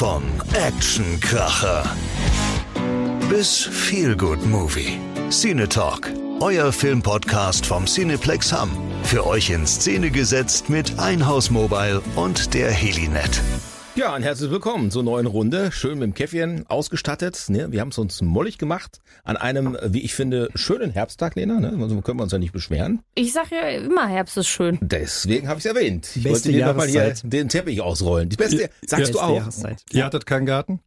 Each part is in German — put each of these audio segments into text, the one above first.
Von Actionkracher bis Feelgood Movie. Cine Talk, euer Filmpodcast vom Cineplex Hamm. Für euch in Szene gesetzt mit Einhaus Mobile und der Helinet. Ja, ein herzliches Willkommen zur neuen Runde. Schön mit dem Käffchen ausgestattet. Ne? Wir haben es uns mollig gemacht an einem, wie ich finde, schönen Herbsttag, Lena. Ne? Also können wir uns ja nicht beschweren. Ich sag ja immer, Herbst ist schön. Deswegen habe ich es erwähnt. Ich Beste wollte dir nochmal hier den Teppich ausrollen. Die beste, sagst du Beste auch? Jahreszeit. Ihr hattet keinen Garten?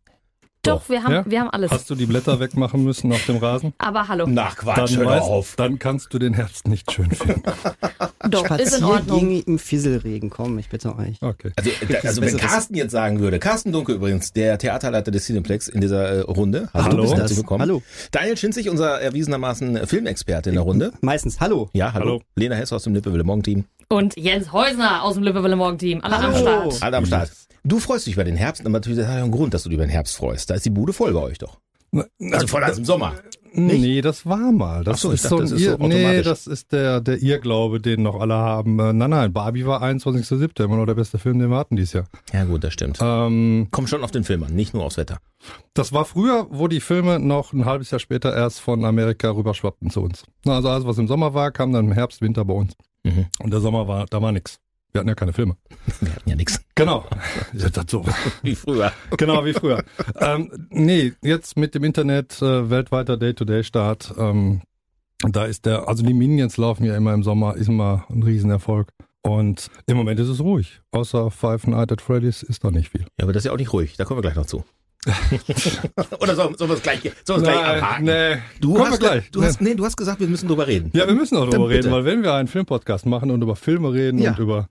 Doch, wir haben, Ja? wir haben alles. Hast du die Blätter wegmachen müssen auf dem Rasen? Aber hallo. Nach Quatsch, hör doch weißt- auf. dann kannst du den Herbst nicht schön finden. Doch, ist in Ordnung. Spaziergänge im Fisselregen, komm, ich bitte euch. Okay. Also, da, also wenn. Carsten jetzt sagen würde, Carsten Dunkel übrigens, der Theaterleiter des Cineplex in dieser äh, Runde. Hallo. herzlich Das- willkommen. hallo. Daniel Schinzig, unser erwiesenermaßen Filmexperte in der Runde. Meistens, hallo. Ja, hallo. Hallo. Lena Hess aus dem Lippewille Morgen Team. Und Jens Häusner aus dem Lippewille Morgen Team. Alle am Start. Alle am Start. Du freust dich über den Herbst, aber natürlich das hat ja einen Grund, dass du dich über den Herbst freust. Da ist die Bude voll bei euch doch. Also voller als im Sommer. Nee, das war mal. Das Ach so, ich ist dachte, so ein das ist so Ir Nee, das ist der, der Irrglaube, den noch alle haben. Äh, Nein, nein, Barbie war 21.07. immer noch der beste Film, den wir hatten dieses Jahr. Ja gut, das stimmt. Ähm, Kommt schon auf den Film an, nicht nur aufs Wetter. das war früher, wo die Filme noch ein halbes Jahr später erst von Amerika rüberschwappten zu uns. Na, Also alles, was im Sommer war, kam dann im Herbst, Winter bei uns. Mhm. Und der Sommer war, da war nix. Wir hatten ja keine Filme. Wir hatten ja nichts. Genau. So. Wie früher. Genau wie früher. ähm, nee, jetzt mit dem Internet, äh, weltweiter Day-to-Day-Start, ähm, da ist der, also die Minions laufen ja immer im Sommer, ist immer ein Riesenerfolg. Und im Moment ist es ruhig. Außer Five Nights at Freddy's ist da nicht viel. Ja, aber das ist ja auch nicht ruhig. Da kommen wir gleich noch zu. Oder sollen sollen wir es gleich, es gleich abhaken? nee. Du hast, gleich. Du hast, nee, du hast gesagt, wir müssen drüber reden. Ja, wir müssen auch drüber reden, weil wenn wir einen Filmpodcast machen und über Filme reden Ja. und über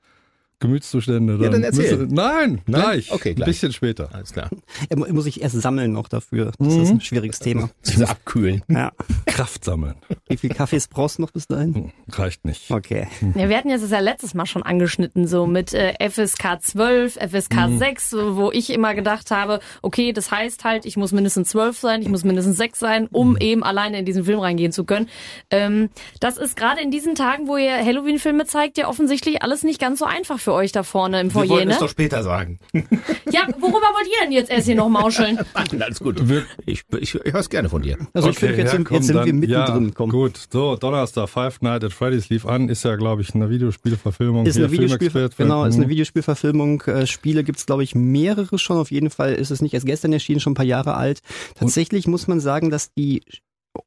Gemütszustände, dann, dann erzähl. müssen, nein, Nein? gleich. Okay, gleich. Ein bisschen später. Alles klar. Er mu- muss ich erst sammeln noch dafür. Das ist ein schwieriges Thema. Diese abkühlen. Ja. Kraft sammeln. Wie viel Kaffees brauchst du noch bis dahin? Hm, Reicht nicht. Okay. Ja, wir hatten jetzt das ja letztes Mal schon angeschnitten, so mit äh, FSK 12, FSK 6, so, wo ich immer gedacht habe, okay, das heißt halt, ich muss mindestens 12 sein, ich muss mindestens 6 sein, um eben alleine in diesen Film reingehen zu können. Ähm, das ist gerade in diesen Tagen, wo ihr Halloween-Filme zeigt, ja offensichtlich alles nicht ganz so einfach für euch da vorne im Wir Foyer, wollten ne? es doch später sagen. Ja, worüber wollt ihr denn jetzt erst hier noch mauscheln? Nein, alles gut. Wir- Ich, ich, ich höre es gerne von dir. Also ich finde, jetzt, sind, jetzt sind wir mittendrin. Ja, komm. gut. So, Donnerstag, Five Nights at Freddy's lief an. Ist ja, glaube ich, eine Videospielverfilmung. Ist Hier, eine, Videospiel, Filmexperte. genau, ist eine Mhm. Videospielverfilmung. Äh, Spiele gibt's glaube ich, mehrere schon. Auf jeden Fall ist es nicht erst gestern erschienen, schon ein paar Jahre alt. Tatsächlich muss man sagen, dass die,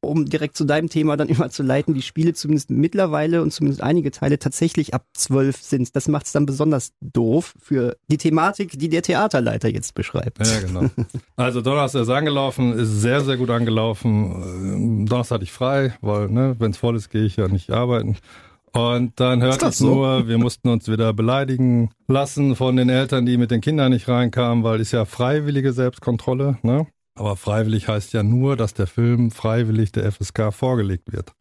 um direkt zu deinem Thema dann überzuleiten, die Spiele zumindest mittlerweile und zumindest einige Teile tatsächlich ab zwölf sind. Das macht's dann besonders doof für die Thematik, die der Theaterleiter jetzt beschreibt. Ja, genau. Also Donnerstag ist angelaufen, ist sehr, sehr gut angelaufen. Ähm, Donnerstag hatte ich frei, weil, ne, wenn es voll ist, gehe ich ja nicht arbeiten. Und dann hörte das ich so? nur, wir mussten uns wieder beleidigen lassen von den Eltern, die mit den Kindern nicht reinkamen, weil ist ja freiwillige Selbstkontrolle, ne? Aber freiwillig heißt ja nur, dass der Film freiwillig der FSK vorgelegt wird.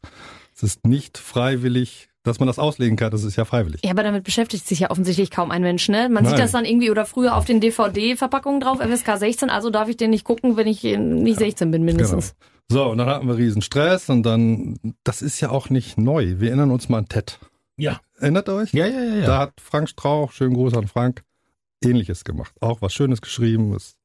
Es ist nicht freiwillig, dass man das auslegen kann, das ist ja freiwillig. Ja, aber damit beschäftigt sich ja offensichtlich kaum ein Mensch, ne? Man sieht Nein. das dann irgendwie oder früher auf den DVD-Verpackungen drauf, FSK 16, also darf ich den nicht gucken, wenn ich äh, nicht 16 bin mindestens. Genau. So, und dann hatten wir riesen Stress und dann, das ist ja auch nicht neu. Wir erinnern uns mal an Ted. Ja. Erinnert ihr euch? Ja, ja, ja. ja. Da hat Frank Strauch, schönen Gruß an Frank, ähnliches gemacht. Auch was Schönes geschrieben, es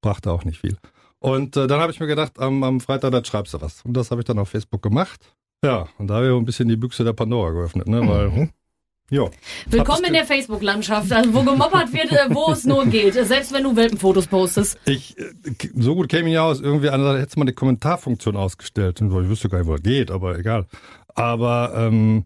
brachte auch nicht viel. Und äh, dann habe ich mir gedacht, am, am Freitag, da schreibst du was. Und das habe ich dann auf Facebook gemacht. Ja, und da habe ich ein bisschen die Büchse der Pandora geöffnet, ne? Weil, Mhm. ja. Willkommen in der Facebook-Landschaft, also wo gemoppert wird, äh, wo es nur geht. Selbst wenn du Welpenfotos postest. Ich, äh, so gut käme ich ja aus, irgendwie anders hätte man die Kommentarfunktion ausgestellt. Und Ich wüsste gar nicht, wo das geht, aber egal. Aber ähm,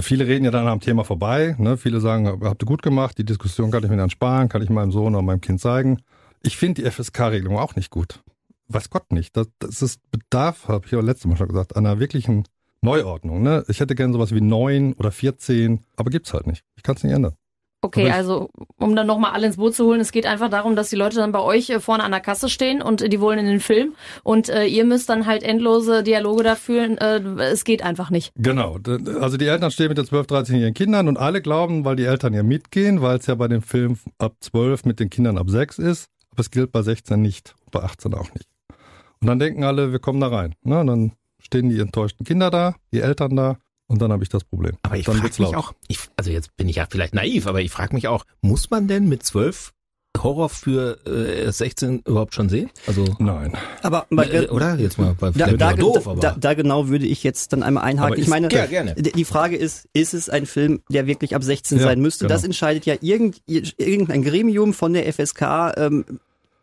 viele reden ja dann am Thema vorbei. Ne? Viele sagen, habt ihr gut gemacht, die Diskussion kann ich mir dann sparen, kann ich meinem Sohn oder meinem Kind zeigen. Ich finde die FSK-Regelung auch nicht gut. Weiß Gott nicht. Das, das ist Bedarf, habe ich ja letztes Mal schon gesagt, einer wirklichen Neuordnung. Ne? Ich hätte gerne sowas wie neun oder 14, aber gibt's halt nicht. Ich kann es nicht ändern. Okay, also um dann nochmal alle ins Boot zu holen, es geht einfach darum, dass die Leute dann bei euch äh, vorne an der Kasse stehen und äh, die wollen in den Film und äh, ihr müsst dann halt endlose Dialoge da führen. Äh, es geht einfach nicht. Genau. Also die Eltern stehen mit den 12, 13-jährigen Kindern und alle glauben, weil die Eltern ja mitgehen, weil es ja bei dem Film ab 12 mit den Kindern ab 6 ist, aber es gilt bei 16 nicht, bei 18 auch nicht. Und dann denken alle, wir kommen da rein. Ne? Und dann stehen die enttäuschten Kinder da, die Eltern da und dann habe ich das Problem. Aber ich frage mich laut. auch, ich, also jetzt bin ich ja vielleicht naiv, aber ich frage mich auch, muss man denn mit zwölf Horror für äh, 16 überhaupt schon sehen? Also Nein. Aber äh, oder jetzt mal bei da, da, doof, aber da, da genau würde ich jetzt dann einmal einhaken. Aber ich meine, ja, gerne. die Frage ist, ist es ein Film, der wirklich ab 16 Ja, sein müsste? genau. Das entscheidet ja irgend, irgendein Gremium von der FSK. Ähm, da,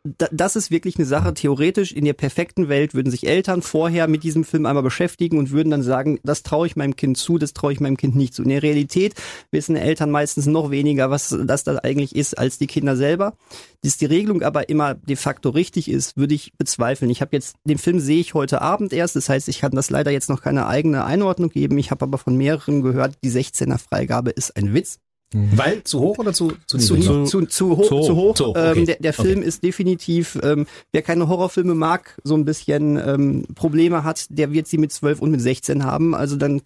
das ist wirklich eine Sache. Theoretisch in der perfekten Welt würden sich Eltern vorher mit diesem Film einmal beschäftigen und würden dann sagen, das traue ich meinem Kind zu, das traue ich meinem Kind nicht zu. In der Realität wissen Eltern meistens noch weniger, was das da eigentlich ist, als die Kinder selber. Dass die Regelung aber immer de facto richtig ist, würde ich bezweifeln. Ich habe jetzt, den Film sehe ich heute Abend erst, das heißt, ich kann das leider jetzt noch keine eigene Einordnung geben. Ich habe aber von mehreren gehört, die 16er Freigabe ist ein Witz. Weil zu hoch oder zu zu Zu, niedrig? zu, zu, zu hoch. Zu hoch. Zu hoch. Hoch, okay. ähm, der, der Film ist definitiv, ähm, wer keine Horrorfilme mag, so ein bisschen ähm, Probleme hat, der wird sie mit 12 und mit 16 haben. Also dann,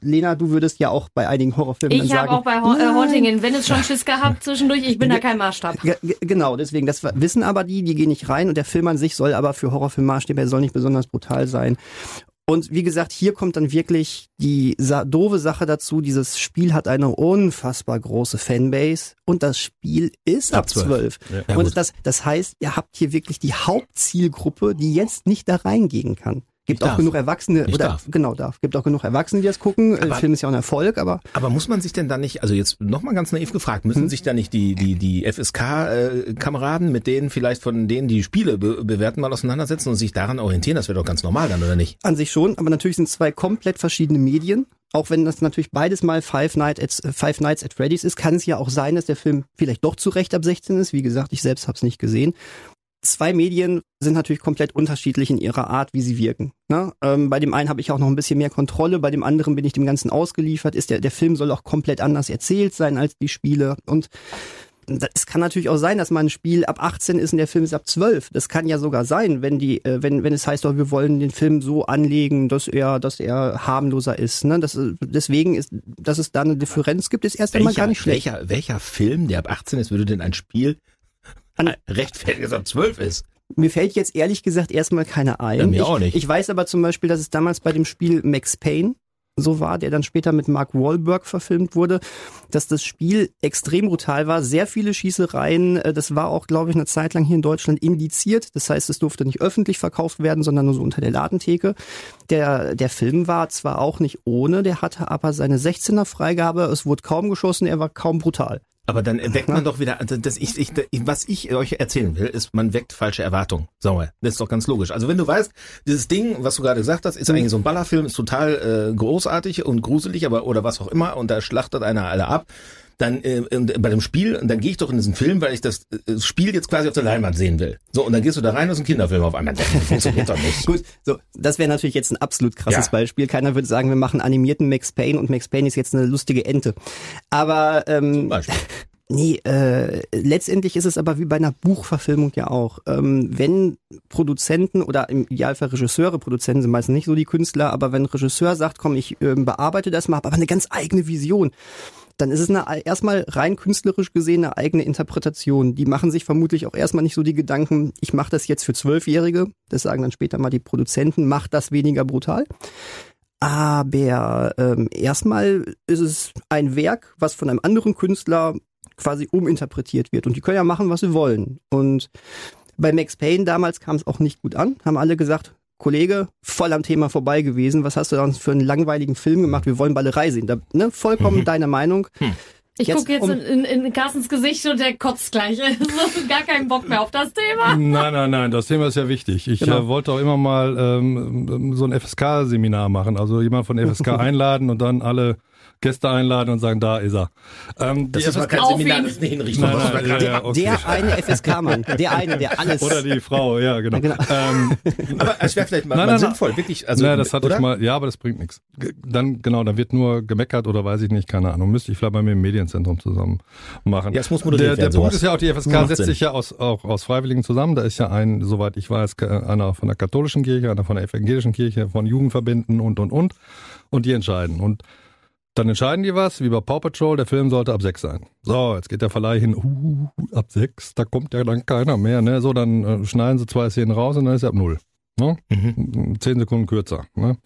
Lena, du würdest ja auch bei einigen Horrorfilmen Ich sagen. habe auch bei Ho äh, Haunting in Venice schon Schiss gehabt zwischendurch. Ich bin da kein Maßstab. Ge- Genau, deswegen, das wissen aber die, die gehen nicht rein und der Film an sich soll aber für Horrorfilmmaßstäbe, er soll nicht besonders brutal sein. Und wie gesagt, hier kommt dann wirklich die sa doofe Sache dazu, dieses Spiel hat eine unfassbar große Fanbase und das Spiel ist ab Ab 12. 12. Ja, und das, das heißt, ihr habt hier wirklich die Hauptzielgruppe, die jetzt nicht da reingehen kann. Gibt Nicht auch darf. genug Erwachsene, Nicht oder darf. genau darf. Gibt auch genug Erwachsene, die das gucken. Der Film ist ja auch ein Erfolg, aber Aber muss man sich denn da nicht, also jetzt nochmal ganz naiv gefragt, müssen Hm? sich da nicht die, die, die FSK-Kameraden mit denen vielleicht von denen die Spiele be bewerten mal auseinandersetzen und sich daran orientieren? Das wäre doch ganz normal dann, oder nicht? An sich schon, aber natürlich sind zwei komplett verschiedene Medien. Auch wenn das natürlich beides mal Five, Night at, äh, Five Nights at Freddy's ist, kann es ja auch sein, dass der Film vielleicht doch zu Recht ab 16 ist. Wie gesagt, ich selbst habe es nicht gesehen. Zwei Medien sind natürlich komplett unterschiedlich in ihrer Art, wie sie wirken. Ne? Ähm, bei dem einen habe ich auch noch ein bisschen mehr Kontrolle, bei dem anderen bin ich dem Ganzen ausgeliefert. Ist der, der Film soll auch komplett anders erzählt sein als die Spiele. Und es kann natürlich auch sein, dass man ein Spiel ab 18 ist und der Film ist ab 12. Das kann ja sogar sein, wenn die, äh, wenn, wenn es heißt, oh, wir wollen den Film so anlegen, dass er, dass er harmloser ist. Ne? Das, deswegen ist, dass es da eine Differenz gibt, ist erst einmal gar nicht schlecht. welcher, welcher Film, der ab 18 ist, würde denn ein Spiel An- rechtfertigen, das ab 12 ist? Mir fällt jetzt ehrlich gesagt erstmal keine ein. Ja, mir ich, auch nicht. ich weiß aber zum Beispiel, dass es damals bei dem Spiel Max Payne so war, der dann später mit Mark Wahlberg verfilmt wurde, dass das Spiel extrem brutal war, sehr viele Schießereien, äh, das war auch, glaube ich, eine Zeit lang hier in Deutschland indiziert, das heißt, es durfte nicht öffentlich verkauft werden, sondern nur so unter der Ladentheke. Der, der Film war zwar auch nicht ohne, der hatte aber seine 16er Freigabe, es wurde kaum geschossen, er war kaum brutal. Aber dann weckt man doch wieder, also das ich, ich, was ich euch erzählen will, ist, man weckt falsche Erwartungen. Sag mal, das ist doch ganz logisch. Also wenn du weißt, dieses Ding, was du gerade gesagt hast, ist eigentlich so ein Ballerfilm, ist total äh, großartig und gruselig, aber oder was auch immer, und da schlachtet einer alle ab. Dann äh, bei dem Spiel, und dann gehe ich doch in diesen Film, weil ich das, äh, Spiel jetzt quasi auf der Leinwand sehen will. So, und dann gehst du da rein, das ist ein Kinderfilm auf einmal. Das funktioniert doch nicht. Gut, so, das wäre natürlich jetzt ein absolut krasses Ja. Beispiel. Keiner würde sagen, wir machen animierten Max Payne und Max Payne ist jetzt eine lustige Ente. Aber ähm, Beispiel. nee, äh, letztendlich ist es aber wie bei einer Buchverfilmung ja auch. Ähm, wenn Produzenten oder im Idealfall Regisseure, Produzenten sind meistens nicht so die Künstler, aber wenn ein Regisseur sagt, komm, ich ähm, bearbeite das mal, habe aber eine ganz eigene Vision, dann ist es eine, erstmal rein künstlerisch gesehen eine eigene Interpretation. Die machen sich vermutlich auch erstmal nicht so die Gedanken, ich mache das jetzt für Zwölfjährige, das sagen dann später mal die Produzenten, macht das weniger brutal. Aber ähm, erstmal ist es ein Werk, was von einem anderen Künstler quasi uminterpretiert wird. Und die können ja machen, was sie wollen. Und bei Max Payne damals kam es auch nicht gut an, haben alle gesagt, Kollege, voll am Thema vorbei gewesen. Was hast du da für einen langweiligen Film gemacht? Wir wollen Ballerei sehen. Da, ne, vollkommen deine Meinung. Ich Jetzt gucke jetzt um- in, in, in Carstens Gesicht und der kotzt gleich. So, Gar keinen Bock mehr auf das Thema. Nein, nein, nein, das Thema ist ja wichtig. Ich Genau. äh, wollte auch immer mal ähm, so ein FSK-Seminar machen, also jemand von FSK einladen und dann alle Gäste einladen und sagen, da ist er. Ähm, Das die ist mal FSK kein Auf Seminar, das ist eine Hinrichtung. Nein, nein, mal ja, mal- ja, okay. Der eine FSK-Mann, der eine, der alles. oder die Frau, ja, genau. Genau. Ähm, Aber es wäre vielleicht mal, Nein, mal nein, nein. sinnvoll, wirklich. Also, naja, das hatte oder? ich mal, ja, aber das bringt nichts. Dann, genau, dann wird nur gemeckert oder weiß ich nicht, keine Ahnung. Müsste ich vielleicht mal mit dem Medienzentrum zusammen machen. Ja, es muss moderiert der, der werden, Punkt sowas. ist ja auch, die FSK setzt Sinn. sich ja aus, auch aus Freiwilligen zusammen. Da ist ja ein, soweit ich weiß, einer von der katholischen Kirche, einer von der evangelischen Kirche, von Jugendverbänden und, und, und. Und die entscheiden. Und dann entscheiden die was, wie bei Paw Patrol, der Film sollte ab sechs sein. So, jetzt geht der Verleih hin, uh, ab sechs, da kommt ja dann keiner mehr. Ne? So, dann äh, schneiden sie zwei Szenen raus und dann ist er ab null. Ne? Mhm. Zehn Sekunden kürzer. Ne?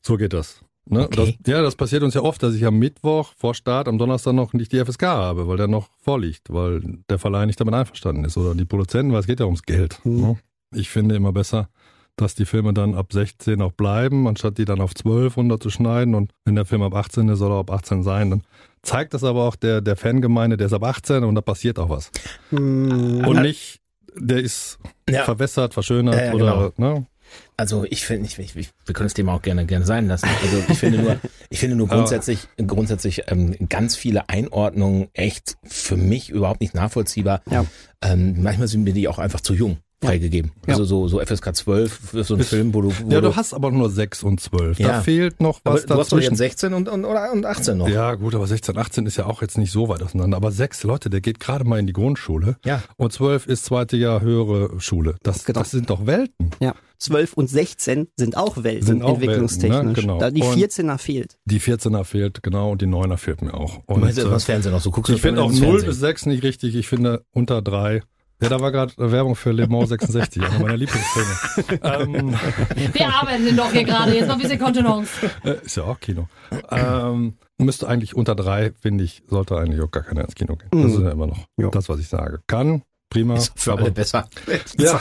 So geht das. Ne? Okay. Das, ja, das passiert uns ja oft, dass ich am Mittwoch vor Start, am Donnerstag noch nicht die FSK habe, weil der noch vorliegt, weil der Verleih nicht damit einverstanden ist oder die Produzenten, weil es geht ja ums Geld. Mhm. Ne? Ich finde immer besser, dass die Filme dann ab 16 auch bleiben, anstatt die dann auf 12 runterzuschneiden und wenn der Film ab 18 ist, soll er ab 18 sein, dann zeigt das aber auch der, der Fangemeinde, der ist ab 18 und da passiert auch was. Hm. Und nicht, der ist Ja. verwässert, verschönert Ja, ja, oder, ne? Also ich finde, ich, ich, ich, wir können das Thema auch gerne gerne sein lassen. Also ich finde nur, ich finde nur grundsätzlich, grundsätzlich ähm, ganz viele Einordnungen echt für mich überhaupt nicht nachvollziehbar. Ja. Ähm, manchmal sind mir die auch einfach zu jung freigegeben. Ja. Also so, so FSK 12 für so einen Ist- Film, wo du, wo Ja, du hast aber nur 6 und 12. Ja. Da fehlt noch aber was du hast doch jetzt 16 und, und, oder, und 18 noch. Ja, gut, aber 16, 18 ist ja auch jetzt nicht so weit auseinander. Aber sechs Leute, der geht gerade mal in die Grundschule. Ja. Und 12 ist zweite Jahr höhere Schule. Das, Genau. das sind doch Welten. Ja. 12 und 16 sind auch Welten, Sind auch entwicklungstechnisch. Welten, ne? Genau. Da die Und- 14er fehlt. Die 14er fehlt, genau, und die 9er fehlt mir auch. Du Und, meinst jetzt äh, das Fernsehen noch so? Guckst du ich finde auch ins 0 Fernsehen? bis 6 nicht richtig. Ich finde unter 3. Ja, da war gerade Werbung für Le Mans 66, einer meiner Lieblingsfilme. ähm, Wir arbeiten doch hier gerade. Jetzt mal ein bisschen Kontenance. äh, ist ja auch Kino. Ähm, müsste eigentlich unter 3, finde ich, sollte eigentlich auch gar keiner ins Kino gehen. Das Mhm. ist ja immer noch Ja. das, was ich sage. Kann, prima. Ist für aber- alle besser. Ja.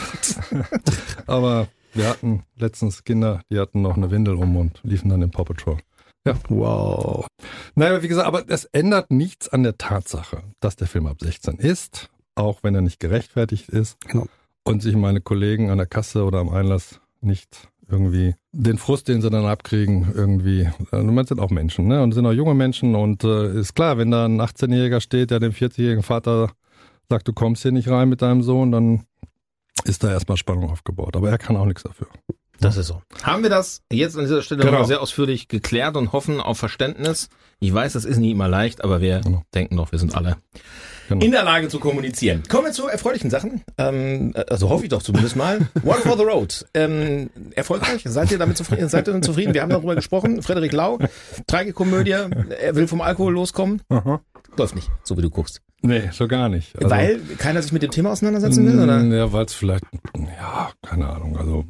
Aber wir hatten letztens Kinder, die hatten noch eine Windel um und liefen dann im Paw Patrol. Wow. Naja, wie gesagt, aber das ändert nichts an der Tatsache, dass der Film ab 16 ist, auch wenn er nicht gerechtfertigt ist Genau. und sich meine Kollegen an der Kasse oder am Einlass nicht irgendwie den Frust, den sie dann abkriegen, irgendwie, äh, man sind auch Menschen, ne? Und sind auch junge Menschen und äh, ist klar, wenn da ein 18-Jähriger steht, der dem 40-jährigen Vater sagt, du kommst hier nicht rein mit deinem Sohn, dann ist da erstmal Spannung aufgebaut. Aber er kann auch nichts dafür. Das ist so. Haben wir das jetzt an dieser Stelle Genau. nochmal sehr ausführlich geklärt und hoffen auf Verständnis. Ich weiß, das ist nie immer leicht, aber wir Genau. denken doch, wir sind alle Genau. in der Lage zu kommunizieren. Kommen wir zu erfreulichen Sachen. Ähm, also hoffe ich doch zumindest mal. One for the Road. Ähm, erfolgreich? Seid ihr damit zufrieden? Seid ihr denn zufrieden? Wir haben darüber gesprochen. Frederik Lau, Tragikomödie. Er will vom Alkohol loskommen. Aha. Läuft nicht, so wie du guckst. Nee, so gar nicht. Also- Weil keiner sich mit dem Thema auseinandersetzen will, oder? Mm, Ja, weil es vielleicht, ja, keine Ahnung, also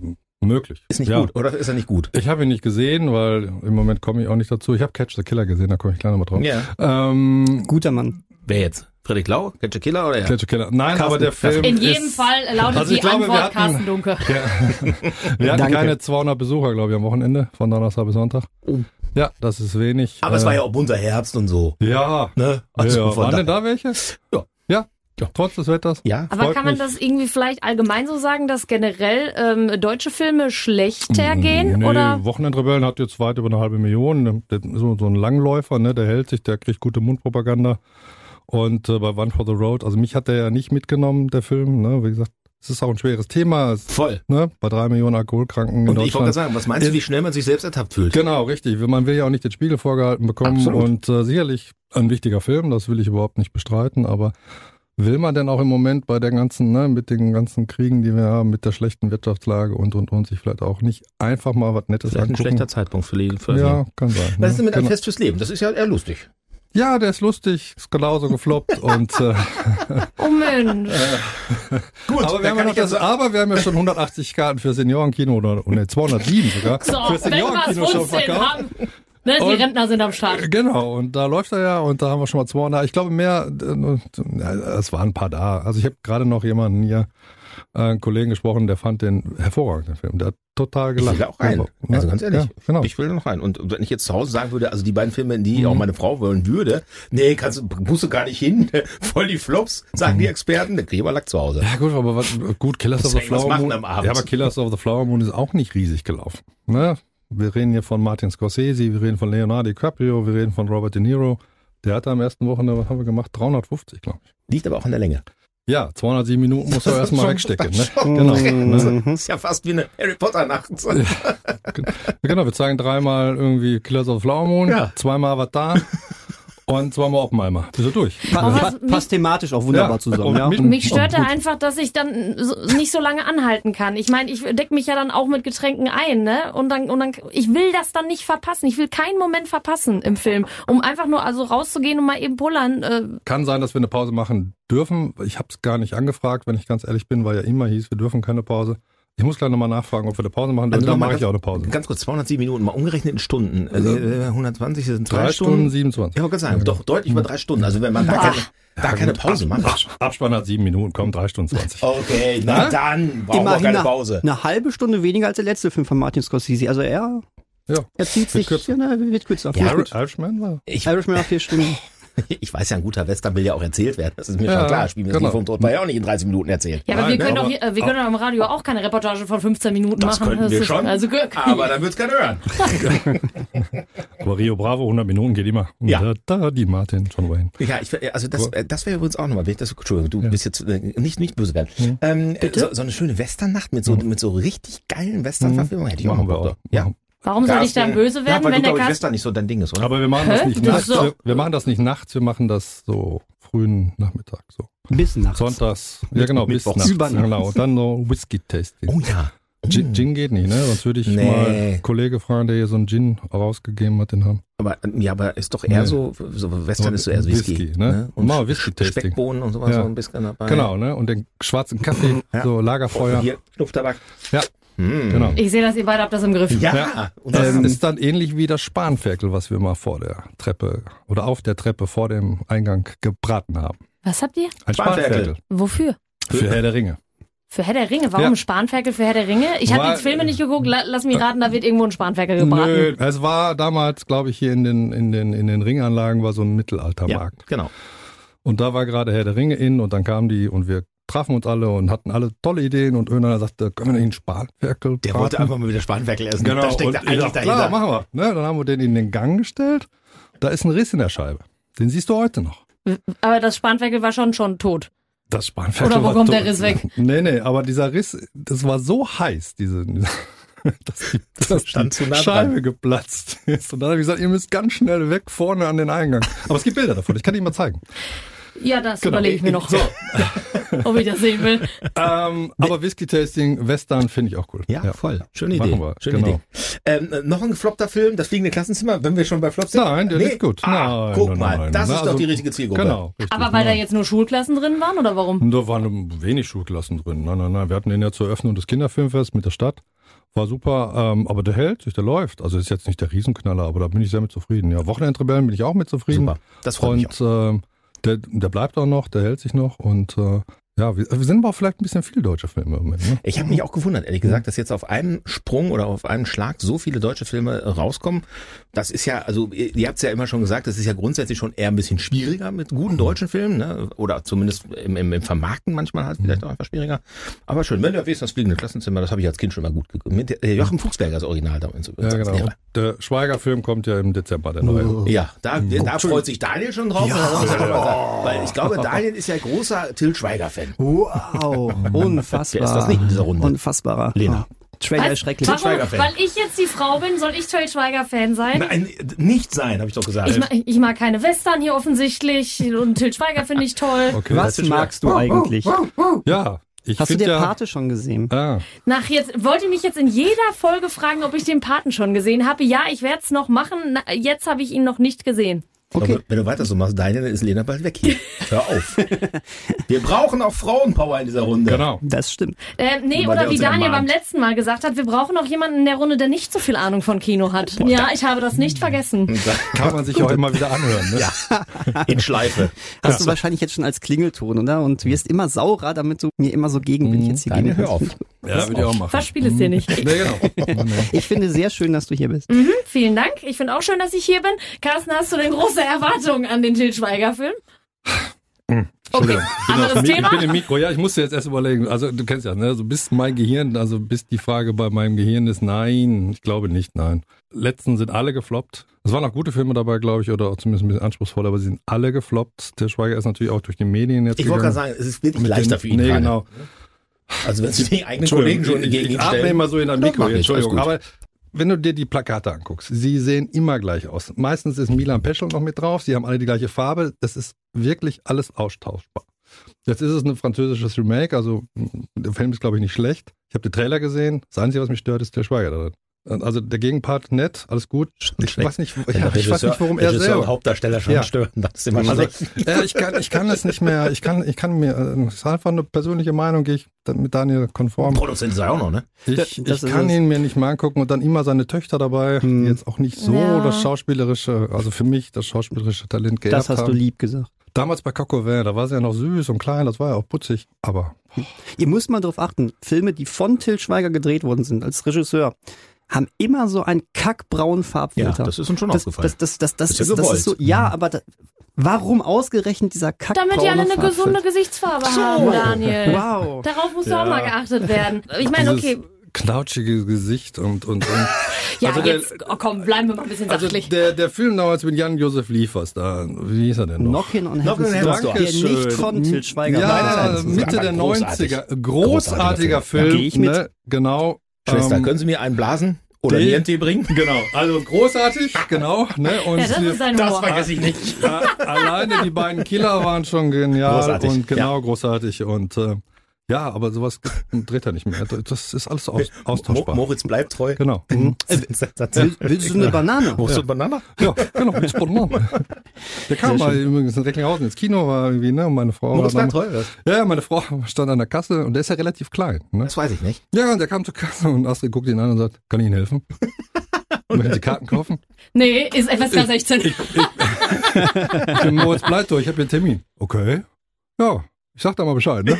möglich. Ist nicht ja. gut, oder ist er nicht gut? Ich habe ihn nicht gesehen, weil im Moment komme ich auch nicht dazu. Ich habe Catch the Killer gesehen, da komme ich gleich nochmal drauf. Ja. Ähm, Guter Mann. Wer jetzt? Frederik Lau? Catch a Killer oder ja? Catch the Killer. Nein, Carsten- aber der Film In jedem ist, Fall lautet Also die glaube, wir Antwort hatten- Carsten Dunke. Wir hatten Danke. keine 200 Besucher, glaube ich, am Wochenende, von Donnerstag bis Sonntag. Oh. Ja, das ist wenig. Aber es Äh, war ja auch bunter Herbst und so. Ja, Ne? also ja. waren denn da welche? Ja. Ja, trotz des Wetters. Ja. Aber kann man mich. das irgendwie vielleicht allgemein so sagen, dass generell ähm, deutsche Filme schlechter gehen? Nee, Oder? Wochenendrebellen hat jetzt weit über eine halbe Million. Der ist so, so ein Langläufer, ne? der hält sich, der kriegt gute Mundpropaganda. Und äh, bei One for the Road, also mich hat der ja nicht mitgenommen, der Film. Ne? Wie gesagt, es ist auch ein schweres Thema. Es, Voll. ne? Bei drei Millionen Alkoholkranken in Und ich wollte Deutschland. sagen, was meinst du, wie schnell man sich selbst ertappt fühlt? Genau, richtig. Man will ja auch nicht den Spiegel vorgehalten bekommen. Absolut. Und äh, sicherlich ein wichtiger Film, das will ich überhaupt nicht bestreiten, aber will man denn auch im Moment bei der ganzen, ne, mit den ganzen Kriegen, die wir haben, mit der schlechten Wirtschaftslage und und und sich vielleicht auch nicht einfach mal was Nettes Vielleicht ein angucken? schlechter Zeitpunkt für Leben. Für ja, kann sein. Was ist denn ne? mit einem Genau. Fest fürs Leben? Das ist ja eher lustig. Ja, der ist lustig, ist genauso gefloppt und äh, Oh Mensch. Gut, aber, wir haben ja noch das, aber wir haben ja schon 180 Karten für Seniorenkino oder ne, 207 sogar So, für Seniorenkino schon verkauft. haben. Ne, die Und- Rentner sind am Start. Genau, und da läuft er ja und da haben wir schon mal 200. Ich glaube mehr, äh, es waren ein paar da. Also ich habe gerade noch jemanden hier, äh, einen Kollegen gesprochen, der fand den hervorragend, den Film. Der hat total Ich gelacht. will da auch rein. Ja, Also ganz ehrlich, Ja, genau. ich will da noch rein. Und wenn ich jetzt zu Hause sagen würde, also die beiden Filme, in die Mhm. auch meine Frau wollen würde, nee, kannst du, musst du gar nicht hin, voll die Flops, sagen Mhm. die Experten, der aber Lack zu Hause. Ja gut, aber was, gut, Killers of the Flower machen Moon. am Abend. Ja, aber Killers of the Flower Moon ist auch nicht riesig gelaufen. Ne? Wir reden hier von Martin Scorsese, wir reden von Leonardo DiCaprio, wir reden von Robert De Niro. Der hatte am ersten Wochenende, was haben wir gemacht? 350, glaube ich. Liegt aber auch an der Länge. Ja, 207 Minuten muss er erstmal wegstecken. Ne? Genau. Mhm. Das ist ja fast wie eine Harry Potter Nacht. Genau, wir zeigen dreimal irgendwie Killers of the Flower Moon, Ja. zweimal Avatar und zweimal Oppenheimer. Ist er durch. Pa pa was mich- passt thematisch auch wunderbar Ja, zusammen. und Ja. mit- Mich stört da einfach, dass ich dann so, nicht so lange anhalten kann. Ich meine, ich deck mich ja dann auch mit Getränken ein, ne? Und dann, und dann, ich will das dann nicht verpassen. Ich will keinen Moment verpassen im Film, um einfach nur also rauszugehen und mal eben pullern. Äh, Kann sein, dass wir eine Pause machen dürfen. Ich habe es gar nicht angefragt, wenn ich ganz ehrlich bin, weil ja immer hieß, wir dürfen keine Pause. Ich muss gleich nochmal nachfragen, ob wir eine Pause machen. Also dann mache ich ganz- auch eine Pause. Ganz kurz, 207 Minuten, mal umgerechnet in Stunden. Also, äh, 120 sind drei, Drei Stunden 27. Ja, ich wollte sagen, doch deutlich über drei Stunden. Also wenn man da keine, da keine Pause macht. Abs- Abspann hat sieben Minuten, komm, drei Stunden 20. Okay, na dann, brauchen wir Immerhin keine eine, Pause. eine halbe Stunde weniger als der letzte Film von Martin Scorsese. Also er, Ja. er zieht sich, kürzer. ja, na, wird kürzer. Ja, Ja, Ir- Irishman war. Ich, Irishman auf vier Stunden. ich weiß ja, ein guter Western will ja auch erzählt werden. Das ist mir Ja, schon klar. Spielen wir das genau. Vom Tod war ja auch nicht in 30 Minuten erzählt. Ja, aber Nein, wir können ne, doch hier, äh, wir können doch im Radio auch keine Reportage von 15 Minuten Das machen. könnten wir schon, Also, aber dann wird's keiner hören. Aber Rio Bravo, 100 Minuten geht immer. Und Ja. Da, da, die Martin, John Wayne. Ja, ich, also das, äh, das wäre übrigens auch nochmal wichtig. Das, Entschuldigung, du bist jetzt äh, nicht, nicht böse werden. Hm. Ähm, äh, so, so eine schöne Westernnacht mit so, mit so richtig geilen Western-Verfilmungen hätte ich auch Machen mal wir Bock auch. drauf. Ja. Machen. Warum soll ich dann böse ja, werden, weil wenn du, der Cast... Western nicht so dein Ding ist, oder? Aber wir machen das nicht Das nachts. doch- Wir, wir machen das nicht nachts, wir machen das so frühen Nachmittag. So. Bis nachts. Sonntags. Ja, genau, bis nachts. Über Nacht. Genau. Und dann noch Whisky-Tasting. oh ja. Gin, Gin geht nicht, ne? Sonst würde ich Nee. mal einen Kollege fragen, der hier so einen Gin rausgegeben hat, den haben. Aber, ja, aber ist doch eher Nee. so, so Western So ist so eher so Whisky. Whisky, ne? Und Mal Whisky-Tasting. Speckbohnen und sowas Ja. so ein bisschen dabei. Genau, ne? Und den schwarzen Kaffee, Ja. so Lagerfeuer. Hier, Schnupftabak. Ja, Hm. genau. Ich sehe, dass ihr beide habt das im Griff. Ja. Ja. Und Das Ähm, ist dann ähnlich wie das Spanferkel, was wir mal vor der Treppe oder auf der Treppe vor dem Eingang gebraten haben. Was habt ihr? Ein Spanferkel. Spanferkel. Wofür? Für Herr der Ringe. Für Herr der Ringe. Warum Ja. Spanferkel für Herr der Ringe? Ich habe die Filme nicht geguckt. La lass mich raten, da wird irgendwo ein Spanferkel gebraten. Nö, es war damals, glaube ich, hier in den, in den, in den Ringanlagen war so ein ja, Mittelaltermarkt. genau. Und da war gerade Herr der Ringe in und dann kamen die und wir trafen uns alle und hatten alle tolle Ideen und irgendeiner sagte, können wir nicht einen Spanferkel Der braten? wollte einfach mal wieder Spanferkel essen. Genau, Da steckt und er ich eigentlich dachte, dahinter. klar, machen wir. Ne, dann haben wir den in den Gang gestellt. Da ist ein Riss in der Scheibe. Den siehst du heute noch. Aber das Spanferkel war schon schon tot. Das Spanferkel Oder wo war kommt tot. der Riss weg? Nee, nee, aber dieser Riss, das war so heiß, diese, dass die, dass stand die zu nah dran. Scheibe geplatzt ist. Und dann habe ich gesagt, ihr müsst ganz schnell weg vorne an den Eingang. Aber es gibt Bilder davon, ich kann die mal zeigen. Ja, das Genau. überlege ich mir noch, So, ob ich das sehen will. ähm, aber Whisky-Tasting, Western finde ich auch cool. Ja, voll. Schöne Machen Idee. wir, Schöne genau. Idee. Ähm, äh, noch ein gefloppter Film, das fliegende Klassenzimmer, wenn wir schon bei Flop sind. Nein, der ist gut. Ah, Nein, guck nein, mal, nein, das nein. ist doch Also, die richtige Zielgruppe. Genau. Richtig, Aber weil da ja. jetzt nur Schulklassen drin waren oder warum? Da waren wenig Schulklassen drin. Nein, nein, nein. Wir hatten den ja zur Eröffnung des Kinderfilmfests mit der Stadt. War super, ähm, aber der hält sich, der läuft. Also ist jetzt nicht der Riesenknaller, aber da bin ich sehr mit zufrieden. Ja, Wochenendrebellen bin ich auch mit zufrieden. Super. Das freut mich Und ähm, der, der bleibt auch noch, der hält sich noch. Und äh, ja, wir, wir sind aber auch vielleicht ein bisschen viel deutsche Filme im Moment. Ne? Ich habe mich auch gewundert, ehrlich gesagt, dass jetzt auf einem Sprung oder auf einem Schlag so viele deutsche Filme äh, rauskommen. Das ist ja, also ihr, ihr habt es ja immer schon gesagt, das ist ja grundsätzlich schon eher ein bisschen schwieriger mit guten deutschen Filmen, ne? oder zumindest im, im, im Vermarkten manchmal halt vielleicht auch einfach schwieriger. Aber schön, wenn du erwähnst, das fliegende Klassenzimmer, das habe ich als Kind schon mal gut geguckt. Mit äh, Joachim Fuchsberger das Original damals. Ja, als genau. Und der Schweiger-Film kommt ja im Dezember, der neue. Ja, da, da freut sich Daniel schon drauf. Weil ich glaube, Daniel ist ja großer Till Schweiger-Fan. Wow, unfassbar. Wer ist das nicht in dieser Runde? Unfassbarer. Lena. Trailer Was? ist schrecklich. Warum? Schweiger-Fan. Weil ich jetzt die Frau bin, soll ich Till Schweiger-Fan sein? Nein, nicht sein, habe ich doch gesagt. Ich mag, ich mag keine Western hier offensichtlich und Till Schweiger finde ich toll. Okay. Was magst du eigentlich? Ja, ich Hast du der ja. Pate schon gesehen? Ah, Nach jetzt wollt ihr mich jetzt in jeder Folge fragen, ob ich den Paten schon gesehen habe. Ja, ich werde es noch machen. Na, jetzt habe ich ihn noch nicht gesehen. Okay. Aber wenn du weiter so machst, Daniel, dann ist Lena bald weg hier. Hör auf. Wir brauchen auch Frauenpower in dieser Runde. genau. Das stimmt. Äh, nee, oder wie Daniel ermahnt. beim letzten Mal gesagt hat, wir brauchen auch jemanden in der Runde, der nicht so viel Ahnung von Kino hat. ja, ich habe das nicht vergessen. Kann man sich auch immer wieder anhören. Ne? Ja, in Schleife. Hast du wahrscheinlich jetzt schon als Klingelton, oder? Und wirst immer saurer, damit du mir immer so gegen, wenn ich jetzt hier Daniel, gegen hör auf. Ja, würde ich auch machen. Verspiel es dir nicht. Nee, genau. Ich finde sehr schön, dass du hier bist. Mhm, vielen Dank. Ich finde auch schön, dass ich hier bin. Carsten, hast du denn große Erwartungen an den Til Schweiger-Film? Okay. Ich bin, anderes Mi- ich Thema. bin im Mikro. Ja, ich musste jetzt erst überlegen. Also du kennst ja, ne? Also bis mein Gehirn, also bis die Frage bei meinem Gehirn ist, nein, ich glaube nicht, nein. Letzten sind alle gefloppt. Es waren auch gute Filme dabei, glaube ich, oder auch zumindest ein bisschen anspruchsvoll, aber sie sind alle gefloppt. Der Schweiger ist natürlich auch durch die Medien jetzt Ich wollte gerade sagen, es ist wirklich Mit leichter den- für ihn. Nee, gerade. genau. Also wenn sie die eigenen Kollegen schon ich, ich atme immer so in ein Mikro, Entschuldigung. Aber wenn du dir die Plakate anguckst, sie sehen immer gleich aus. Meistens ist Milan Peschel noch mit drauf, sie haben alle die gleiche Farbe. Das ist wirklich alles austauschbar. Jetzt ist es ein französisches Remake, also der Film ist, glaube ich, nicht schlecht. Ich habe den Trailer gesehen. Das Einzige, was mich stört, ist der Schweiger darin. Also der Gegenpart nett, alles gut. Ich schlecht. weiß nicht, Wenn ja, ich weiß nicht, warum er Regisseur selber. Hauptdarsteller schon Ja. stören, das ist immer Also, ja, ich kann, ich kann es nicht mehr. Ich kann, ich kann mir, äh, es ist einfach eine persönliche Meinung, gehe ich dann mit Daniel konform. Produzent ist er auch noch, ne? Ich, Das ich kann ihn mir nicht mehr angucken und dann immer seine Töchter dabei, Hm. die jetzt auch nicht so Ja. das schauspielerische, also für mich das schauspielerische Talent geerbt Das hast haben. du lieb gesagt. Damals bei Cocovin, da war sie ja noch süß und klein, das war ja auch putzig, aber Ihr müsst mal darauf achten, Filme, die von Till Schweiger gedreht worden sind, als Regisseur, haben immer so einen kackbraunen Ja, Farbfilter. das ist uns schon das, aufgefallen. das, das, das, das, Ist ja ist, das ist so, ja, aber da, warum ausgerechnet dieser kackbraune Damit die alle eine Farbfilter? gesunde Gesichtsfarbe haben, Daniel. Wow. Darauf muss Ja. auch mal geachtet werden. Ich meine, okay, knautschige Gesicht und, und, und ja, also der- jetzt, oh komm, bleiben wir mal ein bisschen also sachlich. der, der Film damals mit Jan-Josef Liefers da, wie hieß er denn noch? Knockin' on Heaven's Door, der nicht von Till Schweiger Ja, Mitte der großartig. 90er. Großartiger Großartiger Film. Da geh ich mit. Ne? Genau. Schwester, Ähm, können Sie mir einen blasen? Oder die- Niente bringen? Genau, also großartig, genau. Ne? Und ja, das ist sein Humor. ich nicht. Ja, alleine die beiden Killer waren schon genial Großartig, und genau großartig und äh, ja, aber sowas dreht er nicht mehr. Das ist alles aus, austauschbar. Mo Moritz bleibt treu. Genau. Sensation. Willst du eine Banane? Wo ist Banana? Ja, genau, mit Spontan. Der kam mal übrigens in Recklinghausen ins Kino, war irgendwie, ne, und meine Frau Moritz war bleibt treu. Das, Ja, meine Frau stand an der Kasse und der ist ja relativ klein. Ne? das weiß ich nicht. Ja, und der kam zur Kasse und Astrid guckt ihn an und sagt, kann ich Ihnen helfen? Möchten Sie Karten kaufen? Nee, ist FSK 16. Ich bin Moritz Bleitow, ich habe hier einen Termin. Okay. Ja, ich sag da mal Bescheid, ne?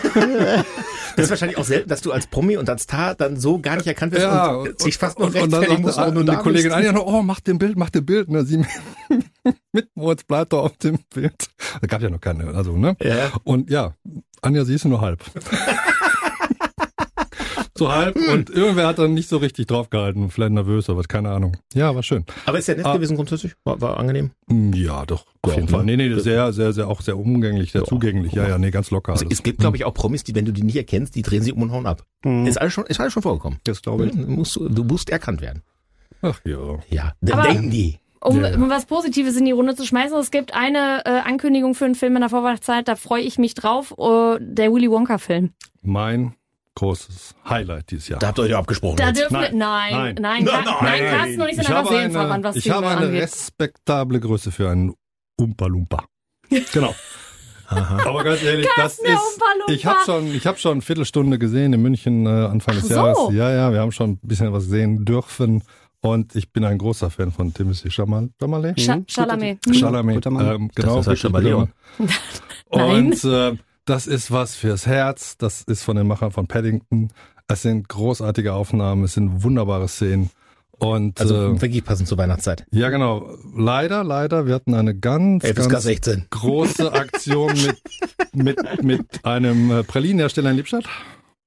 Das ist wahrscheinlich auch selten, dass du als Promi und als Star dann so gar nicht erkannt wirst Ja, und sich fast nur und, und dann sagte warum du eine da Kollegin. Anja noch, oh, mach den Bild, mach den Bild. Ne, sie mit Moritz Bleitow auf dem Bild. Da gab ja noch keine, also, ne? Ja. Und ja, Anja, sie ist nur halb. so halb und irgendwer hat dann nicht so richtig draufgehalten, vielleicht nervös oder was, keine Ahnung. Ja, war schön. Aber ist ja nett Ah. gewesen grundsätzlich? War, war angenehm? Hm, Ja, doch, auf jeden? Fall. Nee, nee, sehr, sehr, sehr, auch sehr umgänglich, sehr Ja. zugänglich. Ja, ja, nee, ganz locker. Also, es gibt, glaube ich, auch Promis, die, wenn du die nicht erkennst, die drehen sie um und hauen ab. Mhm. Ist alles schon, ist alles schon vorgekommen. Das glaube ich. Du musst, du musst erkannt werden. Ach ja. Ja, dann Aber- denken die. Um ja. um was Positives in die Runde zu schmeißen, es gibt eine äh, Ankündigung für einen Film in der Vorweihnachtszeit, da freue ich mich drauf, äh, der Willy Wonka-Film. Mein großes Highlight dieses Jahr. Da habt ihr euch ja abgesprochen. Da jetzt. dürfen Nein. wir, nein, Nein. nein, nein, Nein, nein, nein. nein, Carsten und ich sind ich einfach habe Seelenverwandt, eine, was ich habe eine angeht. respektable Größe für einen Umpa Lumpa. Genau. Aha. Aber ganz ehrlich, das ist. Ich habe schon, ich habe schon eine Viertelstunde gesehen in München äh, Anfang des so. Jahres. Ja, ja, wir haben schon ein bisschen was sehen dürfen. Und ich bin ein großer Fan von Timothy Chamal- Chalamet. Mhm. Chalamet. Chalamet. Mann. Ähm, genau. Das heißt. Mann. Nein. Und äh, das ist was fürs Herz. Das ist von den Machern von Paddington. Es sind großartige Aufnahmen. Es sind wunderbare Szenen. Und Also äh, wirklich passend zur Weihnachtszeit. ja, genau. Leider, leider, wir hatten eine ganz, ganz 16. große Aktion mit, mit, mit einem äh, Pralinenhersteller in Lippstadt.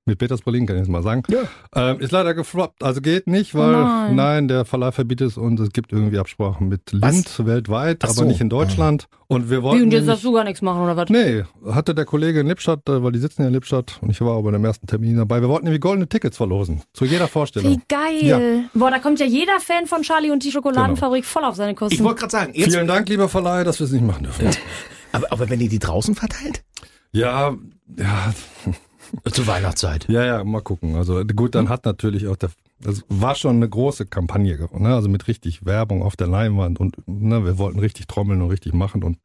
Mit Peters Pralinen kann ich jetzt mal sagen. Ja. Ähm, ist leider gefloppt. Also geht nicht, Oh weil nein. nein. der Verleih verbietet es und es gibt irgendwie Absprachen mit Was? Lind weltweit, Ach aber so. nicht in Deutschland. Und wir wollten. Wie, und jetzt nämlich- darfst du gar nichts machen, oder was? Nee, hatte der Kollege in Lippstadt, äh, weil die sitzen ja in Lippstadt und ich war aber beim ersten Termin dabei. Wir wollten nämlich goldene Tickets verlosen. Zu jeder Vorstellung. Wie geil. Ja. Boah, da kommt ja jeder Fan von Charlie und die Schokoladenfabrik voll auf seine Kosten. Ich wollte gerade sagen, jetzt, Vielen Dank, lieber Verleih, dass wir es nicht machen dürfen. aber, aber wenn ihr die draußen verteilt? Ja, ja, Zur Weihnachtszeit. ja, ja, mal gucken. Also gut, dann hat natürlich auch der, das war schon eine große Kampagne, ne? also mit richtig Werbung auf der Leinwand und ne, wir wollten richtig trommeln und richtig machen und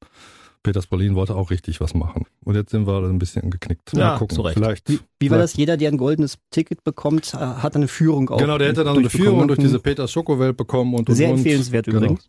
Peters Berlin wollte auch richtig was machen. Und jetzt sind wir ein bisschen geknickt. Ja, mal gucken. zu Recht. Vielleicht. Wie, wie war vielleicht- das? Jeder, der ein goldenes Ticket bekommt, äh, hat eine Führung auch. Genau, der hätte dann so eine. Führung durch Mhm. diese Peters Schokowelt bekommen und und Sehr und. empfehlenswert genau. übrigens.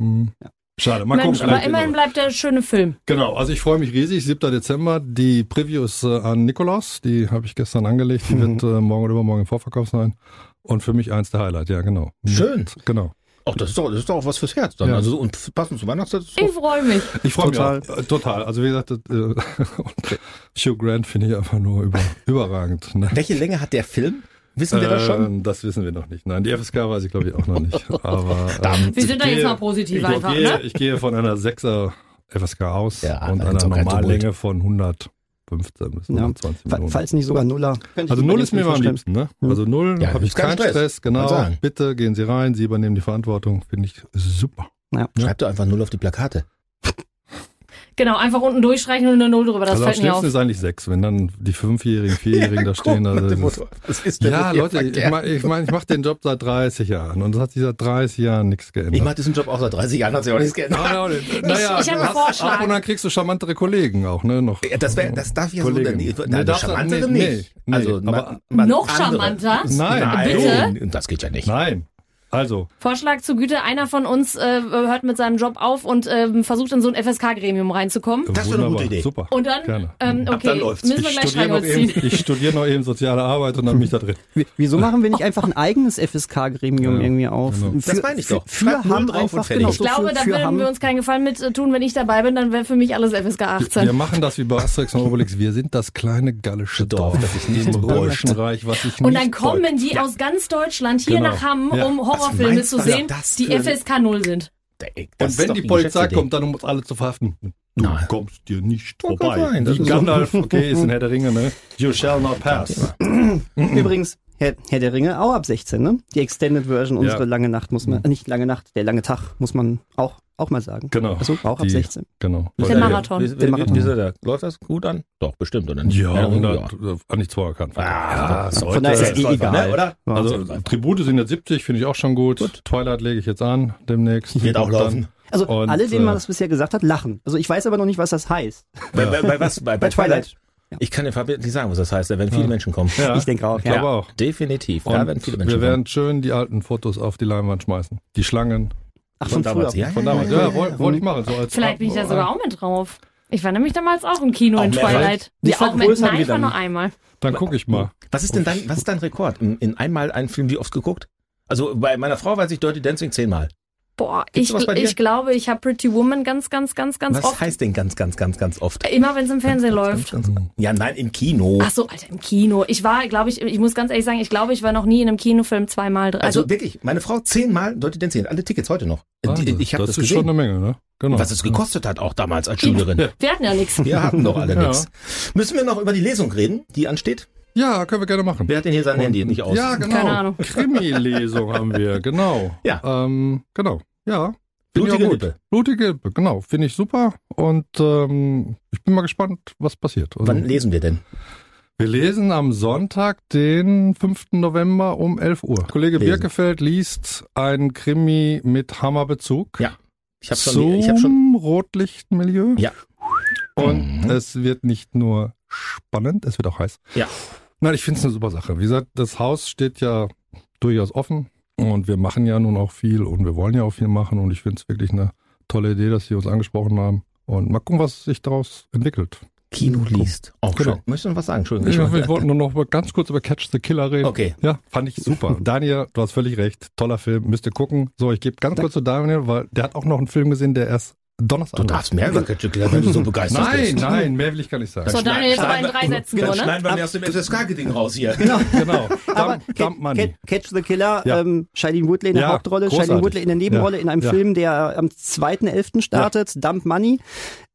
Schade, mal Mensch, gucken. aber immerhin bleibt der schöne Film. Genau, also ich freue mich riesig. 7. Dezember, die Previews äh, an Nikolaus, die habe ich gestern angelegt. Die Mhm. wird äh, morgen oder übermorgen im Vorverkauf sein. Und für mich eins der Highlight, ja, genau. Schön. Genau. Ach, das ist doch, das ist doch auch was fürs Herz dann. Ja. Also, und passend zur Weihnachtszeit ist Ich freue mich. Ich freue mich Total. auch. Äh, total. Also wie gesagt, äh, und Hugh Grant finde ich einfach nur über, überragend. Ne? Welche Länge hat der Film? Wissen wir das schon? Ähm, Das wissen wir noch nicht. Nein, die FSK weiß ich glaube ich auch noch nicht. Aber ähm, Wir sind da jetzt gehe- mal positiv ich einfach, gehe, ne? Ich gehe von einer 6er FSK aus Ja, und da einer Normallänge von 115 bis Ja. 120 Fa- Minuten. Falls nicht sogar Nuller. Also null ist mir immer am liebsten, ne? Also null Ja, habe ich keinen Stress. Stress, genau. Bitte gehen Sie rein, Sie übernehmen die Verantwortung, finde ich super. Schreib doch einfach null auf die Plakate. Genau, einfach unten durchstreichen und eine Null drüber. Das also fällt mir auf. schlimmsten ist eigentlich sechs, wenn dann die Fünfjährigen, Vierjährigen da stehen. Also das ist- Was ist ja, Leute, ich meine, ich, mein, ich mache den Job seit 30 Jahren und es hat sich seit 30 Jahren nichts geändert. Ich mache diesen Job auch seit 30 Jahren, hat sich auch nichts geändert. Ah, ja, naja, ich hab du einen hast- Vorschlag. Ab und dann kriegst du charmantere Kollegen auch, ne? Noch. Ja, Das, wär, das darf ja Kollegen. so, Nee, nein, das du- charmantere nee, nicht. nee, also, aber- man, man Noch andere. charmanter? Nein, Bitte? Nein, das geht ja nicht. Nein. Also, Vorschlag zur Güte, einer von uns äh, hört mit seinem Job auf und ähm, versucht in so ein FSK-Gremium reinzukommen. Das wäre eine gute Idee. Super. Und dann, Gerne. ähm, Ab okay, dann läuft's. müssen wir Ich gleich studiere, noch eben, ich studiere noch eben soziale Arbeit und dann bin ich da drin. Wieso machen wir nicht einfach ein eigenes FSK-Gremium Ja, irgendwie auf? genau. Für, Das meine ich doch. Für, für null Hamm drauf und einfach, fertig. genau, Ich so glaube, für, da würden wir uns keinen Gefallen mit äh, tun, wenn ich dabei bin, dann wäre für mich alles FSK 18. Wir machen das wie bei Asterix und Obelix. Wir sind das kleine gallische Dorf, Dorf, das sich nicht beugt. Deutschen Reich, was sich und nicht dann kommen die aus ganz Deutschland hier Genau. nach Hamm, um Horrorfilme zu sehen, das die FSK 0 sind. Ey, das Und wenn die Polizei kommt, dann um uns alle zu verhaften. Du Nein. kommst dir nicht Doch, vorbei. sein, das Wie. Gandalf, okay, ist ein Herr der Ringe, ne? You shall not pass. Übrigens, Herr, Herr der Ringe, auch ab 16, ne? Die Extended Version, unsere Ja. lange Nacht muss man, äh, nicht lange Nacht, der lange Tag, muss man auch, auch mal sagen. Genau. Also auch ab Die- 16. Genau. Wie ist Der der- Marathon. Wie, Der wie, Marathon. wie ist der? Läuft das gut an? Doch, bestimmt, oder nicht? Ja, ja. 100, äh, an nichts vorerkannt. Ah, Von sollte- daher ist es eh egal. Ne, oder? Also Tribute sind jetzt 70, finde ich auch schon gut. Gut. Twilight lege ich jetzt an demnächst. Wird auch laufen. Also Und, alle, denen man äh, das bisher gesagt hat, lachen. Also ich weiß aber noch nicht, was das heißt. Bei, bei, bei was? Bei, bei Twilight. Twilight? Ich kann dir Fabian nicht sagen, was das heißt. Da werden viele Ja. Menschen kommen. Ja, Ich denke auch, Ich glaube ja. auch. Definitiv. Und Da werden viele Menschen wir kommen. werden schön die alten Fotos auf die Leinwand schmeißen. Die Schlangen Ach, Von von, damals, früher. ja, von damals. Ja, wollte wollte ich machen. So als Vielleicht bin ich da sogar auch mit drauf. Ich war nämlich damals auch im Kino Auch in? Twilight. Wie Ja, auch mit, nein, ich war dann? nur einmal. Dann gucke ich mal. Was ist denn dein, was ist dein Rekord? In, in einmal einen Film wie oft geguckt? Also bei meiner Frau weiß ich Dirty Dancing zehnmal. Boah, Gibt's ich, ich glaube, ich habe Pretty Woman ganz, ganz, ganz, ganz Was oft. heißt denn ganz, ganz, ganz, ganz oft? Immer wenn es im Fernsehen läuft. Ganz, ganz, ja, nein, im Kino. Ach so, Alter, im Kino. Ich war, glaube ich, ich muss ganz ehrlich sagen, ich glaube, ich war noch nie in einem Kinofilm zweimal drin. Also, Also, wirklich, meine Frau zehnmal Dirty Dancing. Alle Tickets heute noch. Die- ich habe das das, ist schon gesehen. eine Menge, ne? Genau. Was es gekostet hat, auch damals als Schülerin. wir hatten ja nichts. Wir hatten doch alle Ja. nichts. Müssen wir noch über die Lesung reden, die ansteht? Ja, können wir gerne machen. Wer hat denn hier sein Handy nicht aus? Ja, genau. Keine Ahnung. Krimi-Lesung haben wir, genau. Ja. Ähm, genau. Ja. Blutige gut. Lippe. Blutige Lippe, genau. Finde ich super. Und ähm, ich bin mal gespannt, was passiert. Also, Wann lesen wir denn? wir lesen am Sonntag, den 5. November um 11 Uhr. Kollege Lesen. Birkefeld liest ein Krimi mit Hammerbezug. Ja. Ich habe zum schon, ich hab schon, Rotlichtmilieu. Ja. Und Mhm. es wird nicht nur spannend, es wird auch heiß. Ja. Nein, ich finde es eine super Sache. Wie gesagt, das Haus steht ja durchaus offen und wir machen ja nun auch viel und wir wollen ja auch viel machen und ich finde es wirklich eine tolle Idee, dass Sie uns angesprochen haben. Und mal gucken, was sich daraus entwickelt. Kino liest. Auch Genau. schön. Möchtest du noch was sagen? Entschuldigung. Ich, schon- ich wollte nur noch ganz kurz über Catch the Killer reden. Okay. Ja, fand ich super. Daniel, du hast völlig recht. Toller Film, müsst ihr gucken. So, ich gebe ganz kurz zu Daniel, weil der hat auch noch einen Film gesehen, der erst Donnerstag Du darfst mehr über Catch wenn du so begeistert Nein, bist. nein, mehr will ich gar nicht sagen. So, Daniel, jetzt aber in drei Sätzen Dann nur, ne? schneiden wir mir aus dem FSK-Ding raus hier. Genau. Genau. Aber Dump, Dump Catch the Killer, Ja. ähm, Shailene Woodley in der Ja, Hauptrolle, großartig. Shailene Woodley in der Nebenrolle Ja. in einem Ja. Film, der am 2.11. startet, Dump Money.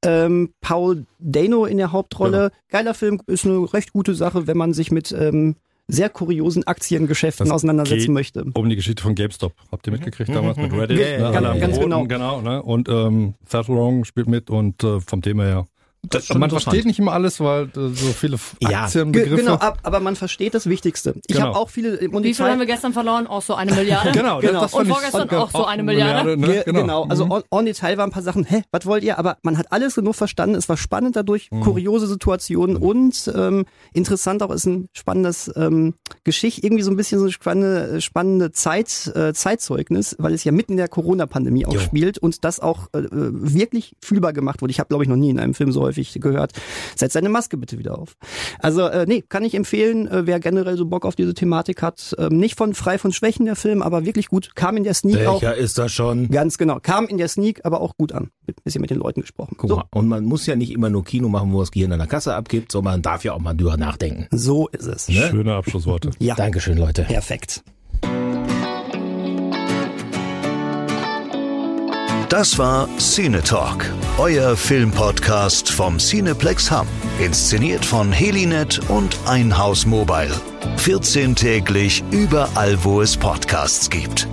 Ähm, Paul Dano in der Hauptrolle. Genau. Geiler Film, ist eine recht gute Sache, wenn man sich mit ähm, sehr kuriosen Aktiengeschäften Das auseinandersetzen geht möchte. Um die Geschichte von GameStop. Habt ihr mitgekriegt damals mit Reddit? Ja, ne? ganz Boden, genau. genau ne? Und ähm, Seth Rogen spielt mit und äh, vom Thema her. Das Man versteht nicht immer alles, weil äh, so viele Ja. Aktienbegriffe. Genau, ab, aber man versteht das Wichtigste. Ich Genau. habe auch viele und Wie viel haben wir gestern verloren? Auch so eine Milliarde. Genau, Genau. das Und fand ich- vorgestern genau, auch so eine Milliarde. ne? Ge- genau. also Mhm. on, on Detail waren ein paar Sachen, hä, was wollt ihr? Aber man hat alles genug verstanden, es war spannend dadurch, Mhm. kuriose Situationen und ähm, interessant auch ist ein spannendes ähm, Geschichte, irgendwie so ein bisschen so eine spannende, spannende Zeit, äh, Zeitzeugnis, weil es ja mitten in der Corona-Pandemie auch Jo. spielt und das auch äh, wirklich fühlbar gemacht wurde. Ich habe, glaube ich, noch nie in einem Film so häufig gehört, setz deine Maske bitte wieder auf. Also, äh, nee, kann ich empfehlen, äh, wer generell so Bock auf diese Thematik hat. Ähm, nicht von frei von Schwächen der Film, aber wirklich gut. Kam in der Sneak auch Welcher ist das schon? Ganz genau. Kam in der Sneak aber auch gut an. Bisschen mit den Leuten gesprochen. Guck So, mal, und man muss ja nicht immer nur Kino machen, wo das Gehirn an der Kasse abgibt, sondern man darf ja auch mal drüber nachdenken. so ist es. Ne? Schöne Abschlussworte. Ja, Dankeschön, Leute. perfekt. Das war Cine Talk, euer Filmpodcast vom Cineplex Hamm. Inszeniert von Helinet und Einhaus Mobile. 14 täglich überall, wo es Podcasts gibt.